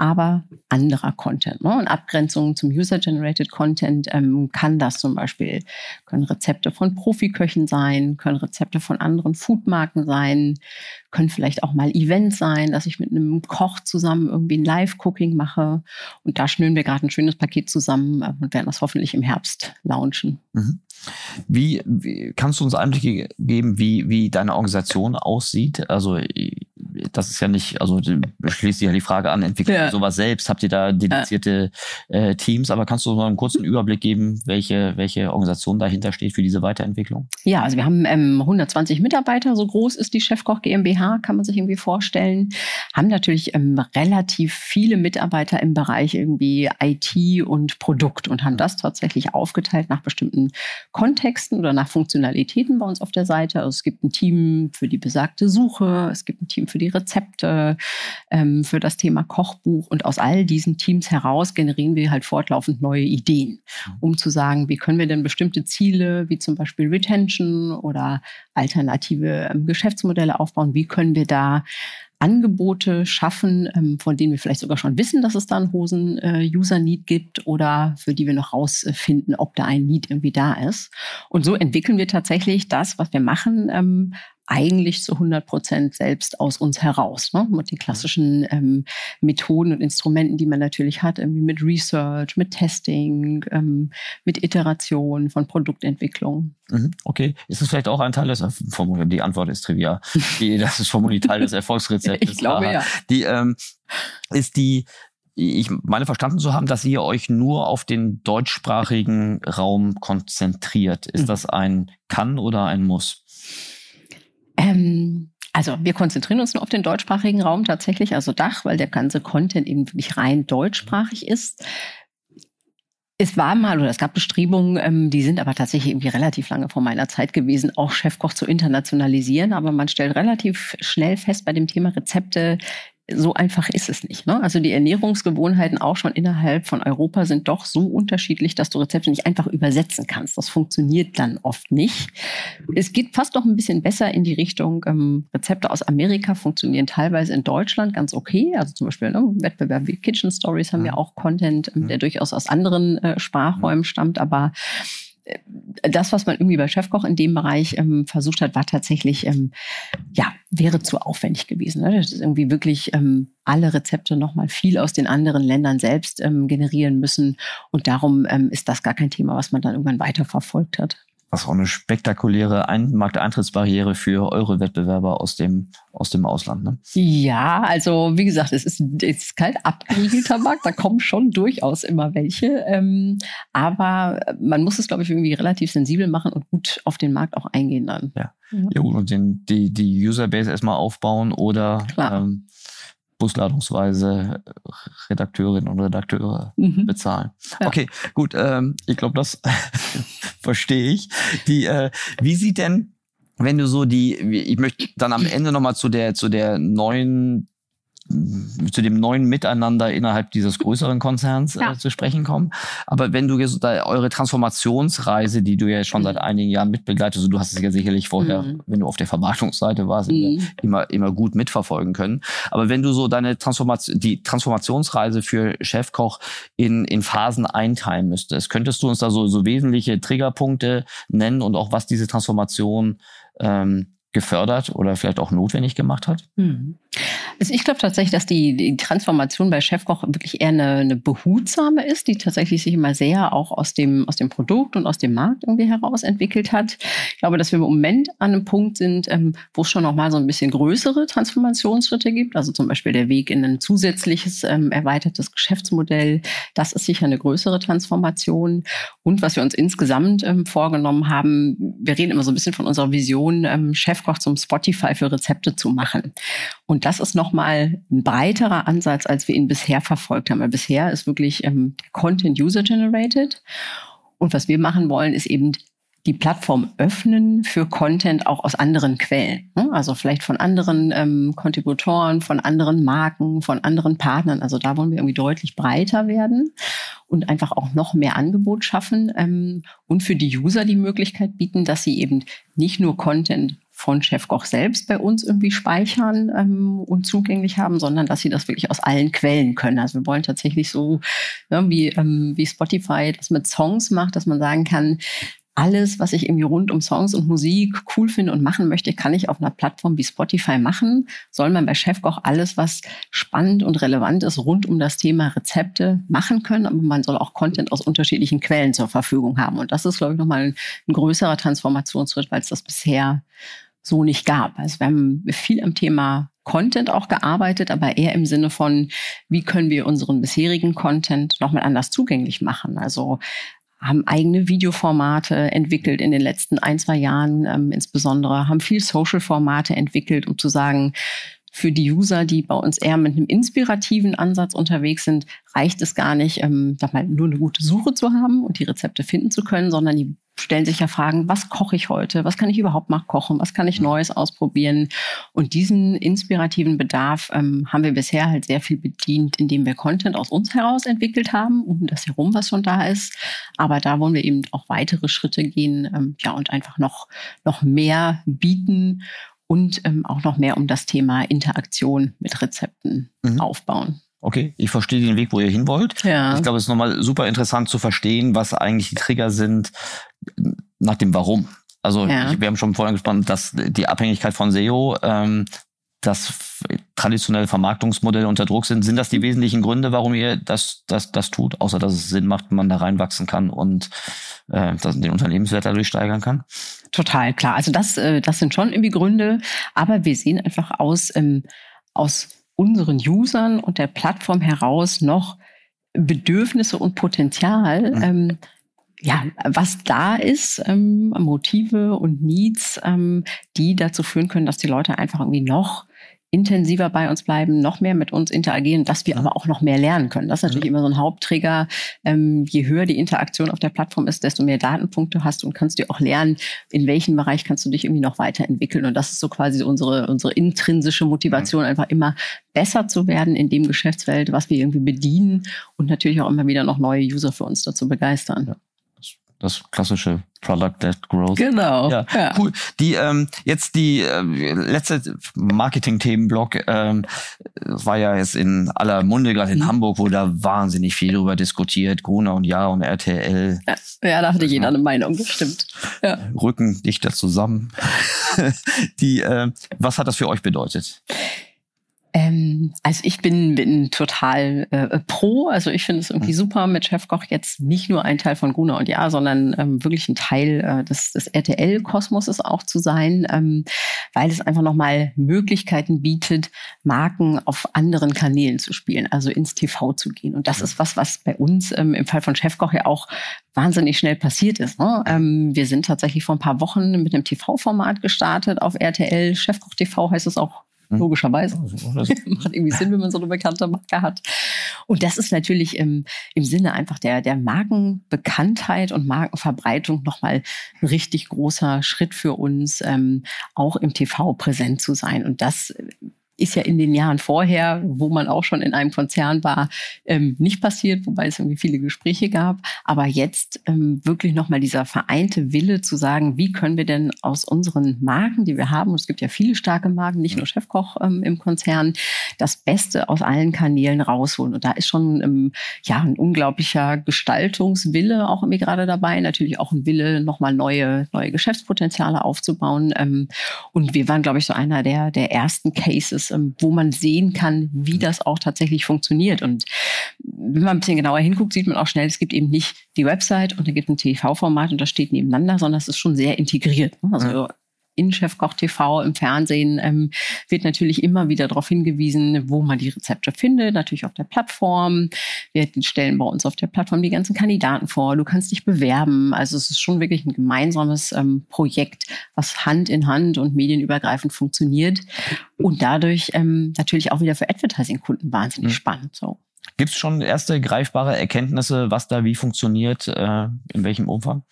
aber anderer Content. Ne? Und Abgrenzungen zum User-Generated Content ähm, kann das zum Beispiel, können Rezepte von Profiköchen sein, können Rezepte von anderen Foodmarken sein, können vielleicht auch mal Events sein, dass ich mit einem Koch zusammen irgendwie ein Live-Cooking mache. Und da schnüren wir gerade ein schönes Paket zusammen äh, und werden das hoffentlich im Herbst launchen. Mhm. Wie, wie, kannst du uns Einblicke geben, wie, wie deine Organisation aussieht? Also das ist ja nicht, also schließt sich ja die Frage an, entwickelt ja. ihr sowas selbst? Habt ihr da dedizierte ja. äh, Teams? Aber kannst du mal einen kurzen Überblick geben, welche, welche Organisation dahinter steht für diese Weiterentwicklung? Ja, also wir haben ähm, 120 Mitarbeiter, so groß ist die Chefkoch GmbH, kann man sich irgendwie vorstellen. Haben natürlich ähm, relativ viele Mitarbeiter im Bereich irgendwie IT und Produkt und haben das tatsächlich aufgeteilt nach bestimmten Kontexten oder nach Funktionalitäten bei uns auf der Seite. Also es gibt ein Team für die besagte Suche, es gibt ein Team für die Rezepte, ähm, für das Thema Kochbuch. Und aus all diesen Teams heraus generieren wir halt fortlaufend neue Ideen, mhm. um zu sagen, wie können wir denn bestimmte Ziele, wie zum Beispiel Retention oder alternative ähm, Geschäftsmodelle aufbauen, wie können wir da Angebote schaffen, ähm, von denen wir vielleicht sogar schon wissen, dass es da einen Hosen-User-Need äh, gibt oder für die wir noch rausfinden, ob da ein Need irgendwie da ist. Und so entwickeln wir tatsächlich das, was wir machen, ähm, eigentlich zu 100 Prozent selbst aus uns heraus. Ne? Mit den klassischen ähm, Methoden und Instrumenten, die man natürlich hat, irgendwie mit Research, mit Testing, ähm, mit Iteration von Produktentwicklung. Mhm, okay. Ist es vielleicht auch ein Teil des, die Antwort ist trivial. Die, das ist vermutlich Teil des Erfolgsrezeptes. ich glaube, ja. Die, ähm, ist die, ich meine verstanden zu haben, dass ihr euch nur auf den deutschsprachigen Raum konzentriert. Ist mhm. das ein Kann oder ein Muss? Ähm, also wir konzentrieren uns nur auf den deutschsprachigen Raum tatsächlich, also Dach, weil der ganze Content eben wirklich rein deutschsprachig ist. Es war mal oder es gab Bestrebungen, ähm, die sind aber tatsächlich irgendwie relativ lange vor meiner Zeit gewesen, auch Chefkoch zu internationalisieren. Aber man stellt relativ schnell fest bei dem Thema Rezepte, so einfach ist es nicht. Ne? Also die Ernährungsgewohnheiten auch schon innerhalb von Europa sind doch so unterschiedlich, dass du Rezepte nicht einfach übersetzen kannst. Das funktioniert dann oft nicht. Es geht fast noch ein bisschen besser in die Richtung, ähm, Rezepte aus Amerika funktionieren teilweise in Deutschland ganz okay. Also zum Beispiel ne, Wettbewerb wie Kitchen Stories haben ja auch Content, ähm, der durchaus aus anderen äh, Sprachräumen stammt, aber das, was man irgendwie bei Chefkoch in dem Bereich ähm, versucht hat, war tatsächlich, ähm, ja, wäre zu aufwendig gewesen. Ne? Das ist irgendwie wirklich ähm, alle Rezepte nochmal viel aus den anderen Ländern selbst ähm, generieren müssen. Und darum ähm, ist das gar kein Thema, was man dann irgendwann weiterverfolgt hat was auch eine spektakuläre Ein Markteintrittsbarriere für eure Wettbewerber aus dem, aus dem Ausland. Ne? Ja, also wie gesagt, es ist, es ist kein abgeriegelter Markt, da kommen schon durchaus immer welche. Ähm, aber man muss es, glaube ich, irgendwie relativ sensibel machen und gut auf den Markt auch eingehen dann. Ja, ja. ja gut, und den, die, die Userbase erstmal aufbauen oder ähm, busladungsweise Redakteurinnen und Redakteure mhm. bezahlen. Ja. Okay, gut, ähm, ich glaube, das verstehe ich. Die, äh, wie sieht denn wenn du so die, ich möchte dann am Ende nochmal zu der, zu der neuen zu dem neuen Miteinander innerhalb dieses größeren Konzerns äh, ja. äh, zu sprechen kommen. Aber wenn du jetzt eure Transformationsreise, die du ja schon mhm. seit einigen Jahren mitbegleitest, also du hast es ja sicherlich vorher, mhm. wenn du auf der Vermarktungsseite warst, mhm. immer, immer gut mitverfolgen können. Aber wenn du so deine Transformation, die Transformationsreise für Chefkoch in, in Phasen einteilen müsstest, könntest du uns da so, so wesentliche Triggerpunkte nennen und auch was diese Transformation ähm, gefördert oder vielleicht auch notwendig gemacht hat? Mhm. Also ich glaube tatsächlich, dass die, die Transformation bei Chefkoch wirklich eher eine, eine behutsame ist, die tatsächlich sich immer sehr auch aus dem, aus dem Produkt und aus dem Markt irgendwie heraus entwickelt hat. Ich glaube, dass wir im Moment an einem Punkt sind, ähm, wo es schon nochmal so ein bisschen größere Transformationsschritte gibt. Also zum Beispiel der Weg in ein zusätzliches ähm, erweitertes Geschäftsmodell. Das ist sicher eine größere Transformation. Und was wir uns insgesamt ähm, vorgenommen haben, wir reden immer so ein bisschen von unserer Vision, ähm, Chefkoch zum Spotify für Rezepte zu machen. Und das ist nochmal ein breiterer Ansatz, als wir ihn bisher verfolgt haben. Weil bisher ist wirklich ähm, Content User Generated. Und was wir machen wollen, ist eben die Plattform öffnen für Content auch aus anderen Quellen. Ne? Also vielleicht von anderen ähm, Kontributoren, von anderen Marken, von anderen Partnern. Also da wollen wir irgendwie deutlich breiter werden und einfach auch noch mehr Angebot schaffen ähm, und für die User die Möglichkeit bieten, dass sie eben nicht nur Content von Chef Koch selbst bei uns irgendwie speichern ähm, und zugänglich haben, sondern dass sie das wirklich aus allen Quellen können. Also wir wollen tatsächlich so, ja, wie, ähm, wie Spotify das mit Songs macht, dass man sagen kann, alles, was ich irgendwie rund um Songs und Musik cool finde und machen möchte, kann ich auf einer Plattform wie Spotify machen. Soll man bei Chefkoch alles, was spannend und relevant ist, rund um das Thema Rezepte machen können, aber man soll auch Content aus unterschiedlichen Quellen zur Verfügung haben. Und das ist, glaube ich, nochmal ein, ein größerer Transformationsschritt, weil es das bisher so nicht gab. Also wir haben viel am Thema Content auch gearbeitet, aber eher im Sinne von, wie können wir unseren bisherigen Content nochmal anders zugänglich machen. Also haben eigene Videoformate entwickelt in den letzten ein, zwei Jahren ähm, insbesondere, haben viel Social-Formate entwickelt, um zu sagen, für die User, die bei uns eher mit einem inspirativen Ansatz unterwegs sind, reicht es gar nicht, ähm, sag mal, nur eine gute Suche zu haben und die Rezepte finden zu können, sondern die stellen sich ja Fragen, was koche ich heute? Was kann ich überhaupt mal kochen? Was kann ich. Neues ausprobieren? Und diesen inspirativen Bedarf ähm, haben wir bisher halt sehr viel bedient, indem wir Content aus uns heraus entwickelt haben, um das herum, was schon da ist. Aber da wollen wir eben auch weitere Schritte gehen, ähm, ja, und einfach noch, noch mehr bieten und ähm, auch noch mehr um das Thema Interaktion mit Rezepten mhm. aufbauen. Okay, ich verstehe den Weg, wo ihr hin wollt. Ja. Ich glaube, es ist nochmal super interessant zu verstehen, was eigentlich die Trigger sind nach dem Warum. Also ja. ich, wir haben schon vorhin gesprochen, dass die Abhängigkeit von SEO, ähm, dass traditionelle Vermarktungsmodelle unter Druck sind. Sind das die wesentlichen Gründe, warum ihr das, das, das tut, außer dass es Sinn macht, man da reinwachsen kann und äh, den Unternehmenswert dadurch steigern kann? Total, klar. Also das, äh, das sind schon irgendwie Gründe, aber wir sehen einfach aus, ähm, aus unseren Usern und der Plattform heraus noch Bedürfnisse und Potenzial, mhm. ähm, ja, was da ist, ähm, Motive und Needs, ähm, die dazu führen können, dass die Leute einfach irgendwie noch intensiver bei uns bleiben, noch mehr mit uns interagieren, dass wir aber auch noch mehr lernen können. Das ist natürlich immer so ein Hauptträger. Ähm, je höher die Interaktion auf der Plattform ist, desto mehr Datenpunkte hast du und kannst dir auch lernen, in welchem Bereich kannst du dich irgendwie noch weiterentwickeln. Und das ist so quasi unsere, unsere intrinsische Motivation, einfach immer besser zu werden in dem Geschäftsfeld, was wir irgendwie bedienen und natürlich auch immer wieder noch neue User für uns dazu begeistern. Ja das klassische Product-led Growth. Genau. Ja, ja. cool. Die ähm, jetzt die äh, letzte Marketing-Themenblock ähm, war ja jetzt in aller Munde, gerade in mhm. Hamburg, wo da wahnsinnig viel drüber diskutiert. Gruner und Ja und RTL. Ja, ja da hatte jeder eine Meinung, das stimmt. Ja. Rücken dichter zusammen. die, äh, was hat das für euch bedeutet? Ähm, also ich bin, bin total äh, pro. Also ich finde es irgendwie mhm. super, mit Chefkoch jetzt nicht nur ein Teil von Gruner und Ja, sondern ähm, wirklich ein Teil äh, des, des RTL-Kosmoses auch zu sein, ähm, weil es einfach nochmal Möglichkeiten bietet, Marken auf anderen Kanälen zu spielen, also ins TV zu gehen. Und das ist was, was bei uns ähm, im Fall von Chefkoch ja auch wahnsinnig schnell passiert ist. Ne? Ähm, wir sind tatsächlich vor ein paar Wochen mit einem TV-Format gestartet auf RTL. Chefkoch TV heißt es auch? Logischerweise. Macht irgendwie Sinn, wenn man so eine bekannte Marke hat. Und das ist natürlich im, im Sinne einfach der, der Markenbekanntheit und Markenverbreitung nochmal ein richtig großer Schritt für uns, ähm, auch im TV präsent zu sein. Und das ist ja in den Jahren vorher, wo man auch schon in einem Konzern war, ähm, nicht passiert, wobei es irgendwie viele Gespräche gab. Aber jetzt ähm, wirklich nochmal dieser vereinte Wille zu sagen, wie können wir denn aus unseren Marken, die wir haben, und es gibt ja viele starke Marken, nicht nur Chefkoch ähm, im Konzern, das Beste aus allen Kanälen rausholen. Und da ist schon ähm, ja ein unglaublicher Gestaltungswille auch irgendwie gerade dabei. Natürlich auch ein Wille, nochmal neue, neue Geschäftspotenziale aufzubauen. Ähm, und wir waren, glaube ich, so einer der, der ersten Cases, ähm, wo man sehen kann, wie das auch tatsächlich funktioniert. Und wenn man ein bisschen genauer hinguckt, sieht man auch schnell, es gibt eben nicht die Website und da gibt ein TV-Format und das steht nebeneinander, sondern es ist schon sehr integriert. Ne? Also in Chefkoch TV im Fernsehen ähm, wird natürlich immer wieder darauf hingewiesen, wo man die Rezepte findet, natürlich auf der Plattform. Wir stellen bei uns auf der Plattform die ganzen Kandidaten vor. Du kannst dich bewerben. Also es ist schon wirklich ein gemeinsames ähm, Projekt, was Hand in Hand und medienübergreifend funktioniert und dadurch ähm, natürlich auch wieder für Advertising-Kunden wahnsinnig mhm. spannend. So. Gibt es schon erste greifbare Erkenntnisse, was da wie funktioniert, äh, in welchem Umfang?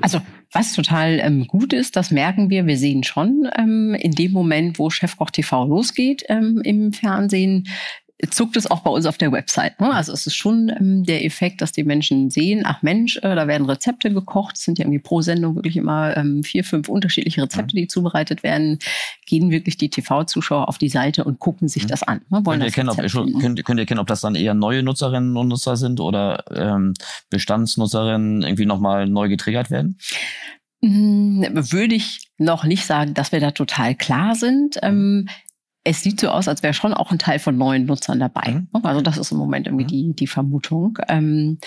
Also was total ähm, gut ist, das merken wir, wir sehen schon ähm, in dem Moment, wo Chefkoch TV losgeht ähm, im Fernsehen, zuckt es auch bei uns auf der Website. Ne? Also es ist schon ähm, der Effekt, dass die Menschen sehen, ach Mensch, äh, da werden Rezepte gekocht, es sind ja irgendwie pro Sendung wirklich immer ähm, vier, fünf unterschiedliche Rezepte, mhm. die zubereitet werden, gehen wirklich die TV-Zuschauer auf die Seite und gucken sich mhm. das an. Ne? Wollen könnt, ihr kennen, ob, könnt, könnt ihr erkennen, ob das dann eher neue Nutzerinnen und Nutzer sind oder ähm, Bestandsnutzerinnen irgendwie nochmal neu getriggert werden? Hm, würde ich noch nicht sagen, dass wir da total klar sind. Ähm, es sieht so aus, als wäre schon auch ein Teil von neuen Nutzern dabei. Mhm. Also das ist im Moment irgendwie mhm. die, die Vermutung. Ähm,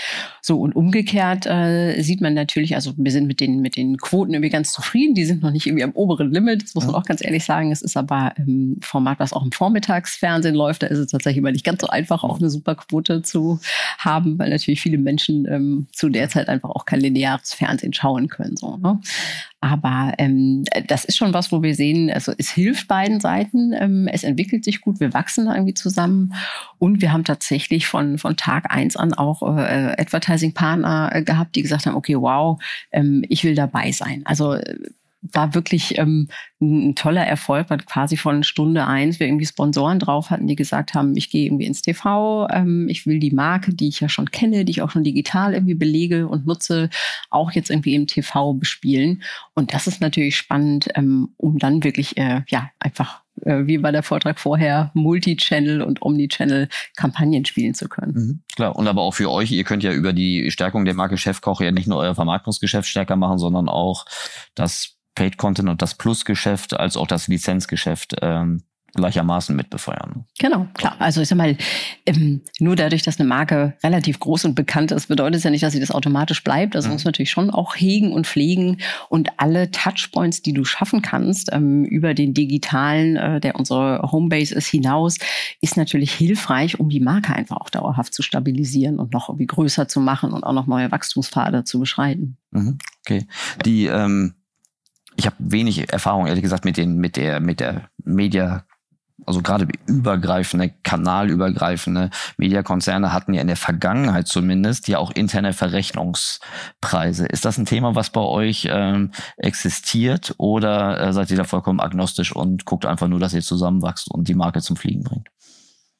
so und umgekehrt äh, sieht man natürlich, also wir sind mit den, mit den Quoten irgendwie ganz zufrieden. Die sind noch nicht irgendwie am oberen Limit, das muss man mhm. auch ganz ehrlich sagen. Es ist aber ein Format, was auch im Vormittagsfernsehen läuft. Da ist es tatsächlich immer nicht ganz so einfach, auch eine super Quote zu haben, weil natürlich viele Menschen ähm, zu der Zeit einfach auch kein lineares Fernsehen schauen können. So, ne? Aber ähm, das ist schon was, wo wir sehen, also es hilft beiden Seiten, ähm, es entwickelt sich gut, wir wachsen irgendwie zusammen und wir haben tatsächlich von, von Tag eins an auch äh, Advertising-Partner äh, gehabt, die gesagt haben, okay, wow, ähm, ich will dabei sein. Also äh, war wirklich ähm, ein toller Erfolg, weil quasi von Stunde eins wir irgendwie Sponsoren drauf hatten, die gesagt haben, ich gehe irgendwie ins TV, ähm, ich will die Marke, die ich ja schon kenne, die ich auch schon digital irgendwie belege und nutze, auch jetzt irgendwie im TV bespielen. Und das ist natürlich spannend, ähm, um dann wirklich äh, ja einfach äh, wie bei der Vortrag vorher, Multi-Channel und Omni-Channel-Kampagnen spielen zu können. Mhm, klar, und aber auch für euch, ihr könnt ja über die Stärkung der Marke Chefkoch ja nicht nur euer Vermarktungsgeschäft stärker machen, sondern auch das Paid Content und das Plus-Geschäft als auch das Lizenzgeschäft ähm, gleichermaßen mit befeuern. Genau, klar. Also ich sag mal, ähm, nur dadurch, dass eine Marke relativ groß und bekannt ist, bedeutet es ja nicht, dass sie das automatisch bleibt. Also mhm. muss man natürlich schon auch hegen und pflegen und alle Touchpoints, die du schaffen kannst ähm, über den digitalen, äh, der unsere Homebase ist, hinaus, ist natürlich hilfreich, um die Marke einfach auch dauerhaft zu stabilisieren und noch irgendwie größer zu machen und auch noch neue Wachstumspfade zu beschreiten. Mhm. Okay. Die ähm ich habe wenig Erfahrung, ehrlich gesagt, mit den, mit der, mit der Media, also gerade übergreifende, kanalübergreifende Mediakonzerne hatten ja in der Vergangenheit zumindest ja auch interne Verrechnungspreise. Ist das ein Thema, was bei euch ähm, existiert oder äh, seid ihr da vollkommen agnostisch und guckt einfach nur, dass ihr zusammenwachst und die Marke zum Fliegen bringt?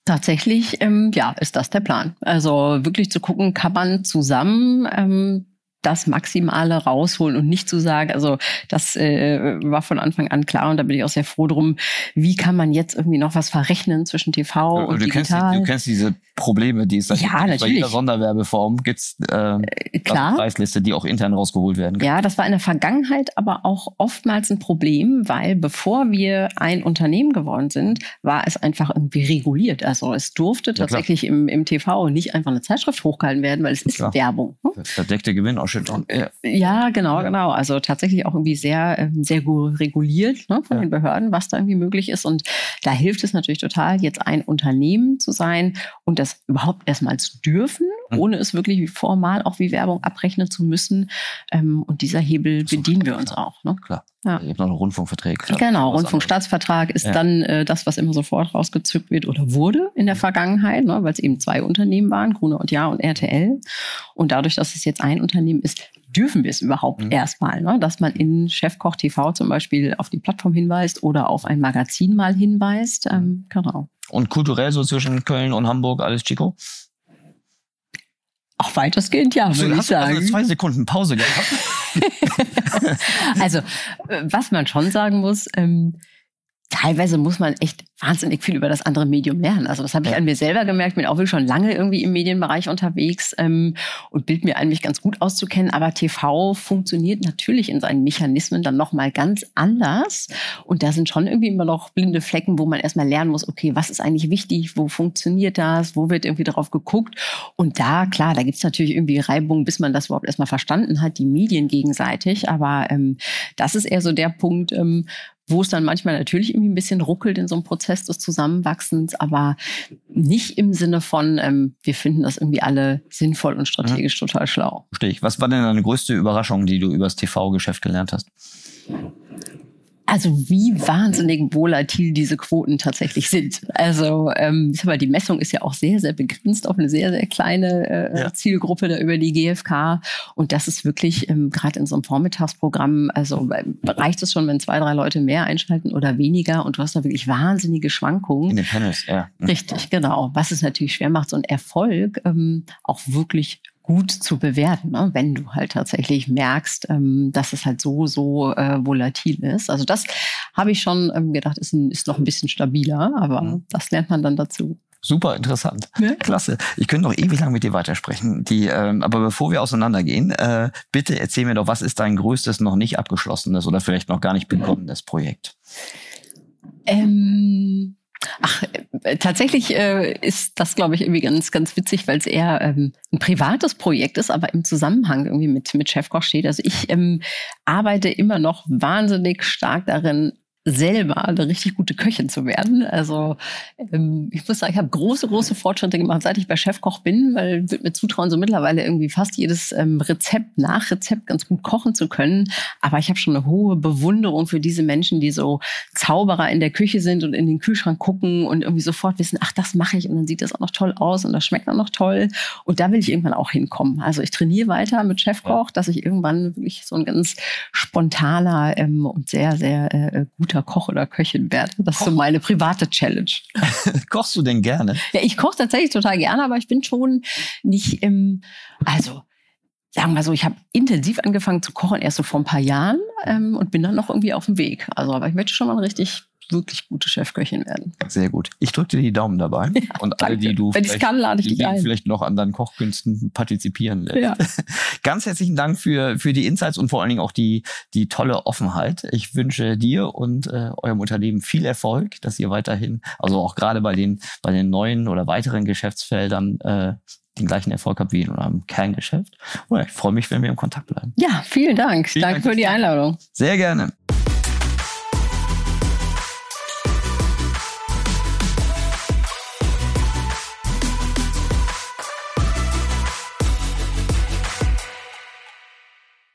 Tatsächlich, ähm, ja, ist das der Plan. Also wirklich zu gucken, kann man zusammen ähm, das Maximale rausholen und nicht zu sagen, also das äh, war von Anfang an klar und da bin ich auch sehr froh drum, wie kann man jetzt irgendwie noch was verrechnen zwischen TV und du digital. Kennst, du kennst diese Probleme, die es da ja, gibt. Bei jeder Sonderwerbeform gibt es äh, äh, klar. Preisliste, die auch intern rausgeholt werden kann. Ja, das war in der Vergangenheit aber auch oftmals ein Problem, weil bevor wir ein Unternehmen geworden sind, war es einfach irgendwie reguliert. Also es durfte tatsächlich ja, im, im TV nicht einfach eine Zeitschrift hochgehalten werden, weil es ist klar. Werbung. Ne? Verdeckte Gewinnausschüttung. Ja. ja, genau, genau. Also tatsächlich auch irgendwie sehr, ähm, sehr gut reguliert ne, von ja. den Behörden, was da irgendwie möglich ist. Und da hilft es natürlich total, jetzt ein Unternehmen zu sein und das überhaupt erstmal zu dürfen. Ohne es wirklich formal auch wie Werbung abrechnen zu müssen. Ähm, und dieser Hebel bedienen wir uns auch. Ne? Klar. Ja. Ihr habt noch einen Rundfunkvertrag. Genau, Rundfunkstaatsvertrag ist ja. dann äh, das, was immer sofort rausgezückt wird oder wurde in der mhm. Vergangenheit, ne, weil es eben zwei Unternehmen waren, Gruner und Ja und RTL. Und dadurch, dass es jetzt ein Unternehmen ist, dürfen wir es überhaupt mhm. erstmal, ne, dass man in Chefkoch TV zum Beispiel auf die Plattform hinweist oder auf ein Magazin mal hinweist. Ähm, genau. Und kulturell so zwischen Köln und Hamburg alles Chico? Auch weitestgehend, ja, würde ich sagen. Also zwei Sekunden Pause gehabt. also, äh, was man schon sagen muss, ähm, teilweise muss man echt wahnsinnig viel über das andere Medium lernen. Also das habe ich ja. an mir selber gemerkt, bin auch wirklich schon lange irgendwie im Medienbereich unterwegs ähm, und bild mir an, mich ganz gut auszukennen. Aber TV funktioniert natürlich in seinen Mechanismen dann nochmal ganz anders. Und da sind schon irgendwie immer noch blinde Flecken, wo man erstmal lernen muss, okay, was ist eigentlich wichtig, wo funktioniert das, wo wird irgendwie darauf geguckt. Und da, klar, da gibt's natürlich irgendwie Reibungen, bis man das überhaupt erstmal verstanden hat, die Medien gegenseitig. Aber ähm, das ist eher so der Punkt, ähm, wo es dann manchmal natürlich irgendwie ein bisschen ruckelt in so einem Prozess des Zusammenwachsens, aber nicht im Sinne von, ähm, wir finden das irgendwie alle sinnvoll und strategisch mhm. total schlau. Verstehe ich. Was war denn deine größte Überraschung, die du übers TV-Geschäft gelernt hast? Also wie wahnsinnig volatil diese Quoten tatsächlich sind. Also ähm, ich sag mal, die Messung ist ja auch sehr, sehr begrenzt auf eine sehr, sehr kleine äh, ja. Zielgruppe da über die GfK. Und das ist wirklich ähm, gerade in so einem Vormittagsprogramm, also äh, reicht es schon, wenn zwei, drei Leute mehr einschalten oder weniger und du hast da wirklich wahnsinnige Schwankungen. In den Panels, ja. Richtig, genau. Was es natürlich schwer macht, so ein Erfolg ähm, auch wirklich gut zu bewerten, ne? wenn du halt tatsächlich merkst, ähm, dass es halt so, so äh, volatil ist. Also das habe ich schon ähm, gedacht, ist, ein, ist noch ein bisschen stabiler, aber mhm. das lernt man dann dazu. Super interessant. Ja. Klasse. Ich könnte noch ewig lang mit dir weitersprechen. Die, ähm, aber bevor wir auseinandergehen, äh, bitte erzähl mir doch, was ist dein größtes noch nicht abgeschlossenes oder vielleicht noch gar nicht begonnenes Projekt? Ähm, Ach, äh, tatsächlich äh, ist das, glaube ich, irgendwie ganz, ganz witzig, weil es eher ähm, ein privates Projekt ist, aber im Zusammenhang irgendwie mit, mit Chefkoch steht. Also ich ähm, arbeite immer noch wahnsinnig stark darin, selber eine richtig gute Köchin zu werden. Also ähm, ich muss sagen, ich habe große, große Fortschritte gemacht, seit ich bei Chefkoch bin, weil ich mir zutrauen, so mittlerweile irgendwie fast jedes ähm, Rezept, Nachrezept ganz gut kochen zu können. Aber ich habe schon eine hohe Bewunderung für diese Menschen, die so Zauberer in der Küche sind und in den Kühlschrank gucken und irgendwie sofort wissen, ach, das mache ich und dann sieht das auch noch toll aus und das schmeckt auch noch toll. Und da will ich irgendwann auch hinkommen. Also ich trainiere weiter mit Chefkoch, dass ich irgendwann wirklich so ein ganz spontaner ähm, und sehr, sehr äh, guter Koch oder Köchin werde. Das ist so meine private Challenge. Kochst du denn gerne? Ja, ich koche tatsächlich total gerne, aber ich bin schon nicht im, also sagen wir so, ich habe intensiv angefangen zu kochen erst so vor ein paar Jahren ähm, und bin dann noch irgendwie auf dem Weg. Also, aber ich möchte schon mal richtig wirklich gute Chefköchin werden. Sehr gut. Ich drücke dir die Daumen dabei. Ja, und alle, die du Wenn vielleicht, kann, lade ich dich ein. vielleicht noch an deinen Kochkünsten partizipieren lässt. Ja. Ganz herzlichen Dank für, für die Insights und vor allen Dingen auch die, die tolle Offenheit. Ich wünsche dir und äh, eurem Unternehmen viel Erfolg, dass ihr weiterhin, also auch gerade bei den, bei den neuen oder weiteren Geschäftsfeldern, äh, den gleichen Erfolg habt wie in eurem Kerngeschäft. Und ich freue mich, wenn wir im Kontakt bleiben. Ja, vielen Dank. Vielen Danke Dank für die Einladung. Sehr gerne.